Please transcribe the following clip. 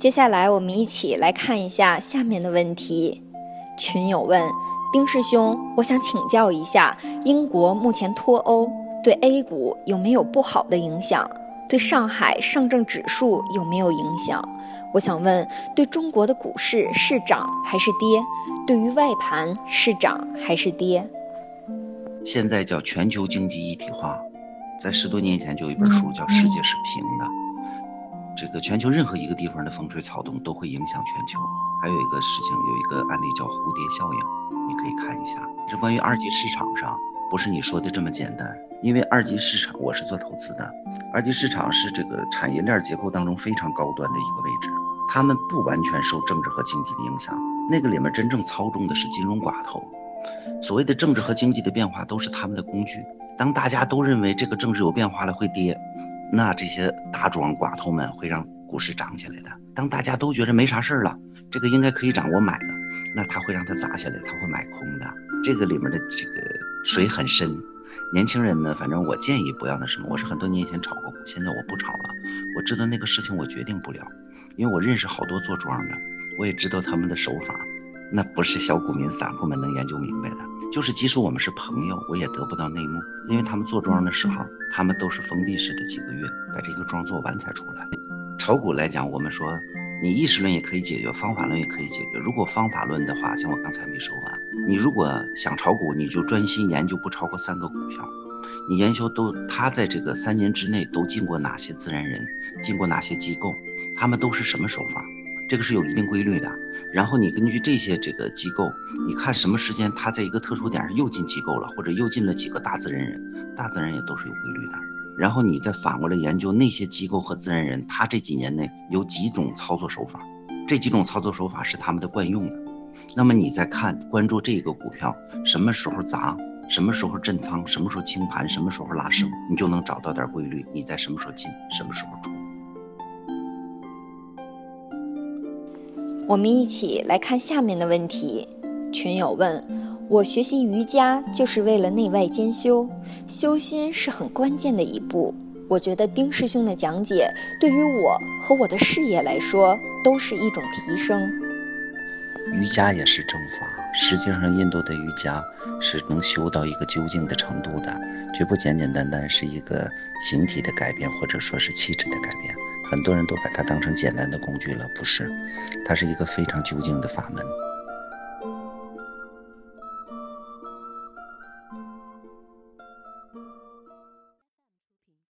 接下来我们一起来看一下下面的问题。群友问丁师兄，我想请教一下，英国目前脱欧对 A 股有没有不好的影响？对上海上证指数有没有影响？我想问，对中国的股市是涨还是跌？对于外盘是涨还是跌？现在叫全球经济一体化，在十多年前就有一本书叫《世界是平的》。这个全球任何一个地方的风吹草动都会影响全球。还有一个事情，有一个案例叫蝴蝶效应，你可以看一下。这关于二级市场上，不是你说的这么简单。因为二级市场，我是做投资的，二级市场是这个产业链结构当中非常高端的一个位置，他们不完全受政治和经济的影响，那个里面真正操纵的是金融寡头。所谓的政治和经济的变化都是他们的工具。当大家都认为这个政治有变化了会跌，那这些大庄寡头们会让股市涨起来的。当大家都觉得没啥事儿了，这个应该可以涨，我买了，那他会让它砸下来，他会买空的。这个里面的这个水很深。年轻人呢，反正我建议不要那什么。我是很多年前炒过股，现在我不炒了。我知道那个事情我决定不了，因为我认识好多做庄的，我也知道他们的手法，那不是小股民、散户们能研究明白的。就是即使我们是朋友，我也得不到内幕，因为他们做庄的时候，他们都是封闭式的几个月，把这个庄做完才出来。炒股来讲，我们说。你意识论也可以解决，方法论也可以解决。如果方法论的话，像我刚才没说完，你如果想炒股，你就专心研究不超过三个股票，你研究都他在这个三年之内都进过哪些自然人，进过哪些机构，他们都是什么手法，这个是有一定规律的。然后你根据这些这个机构，你看什么时间他在一个特殊点上又进机构了，或者又进了几个大自然人，大自然也都是有规律的。然后你再反过来研究那些机构和自然人，他这几年内有几种操作手法，这几种操作手法是他们的惯用的。那么你再看关注这个股票什么时候砸，什么时候震仓，什么时候清盘，什么时候拉升，你就能找到点规律。你在什么时候进，什么时候出。我们一起来看下面的问题。群友问。我学习瑜伽就是为了内外兼修，修心是很关键的一步。我觉得丁师兄的讲解对于我和我的事业来说都是一种提升。瑜伽也是正法，实际上印度的瑜伽是能修到一个究竟的程度的，绝不简简单单是一个形体的改变，或者说是气质的改变。很多人都把它当成简单的工具了，不是，它是一个非常究竟的法门。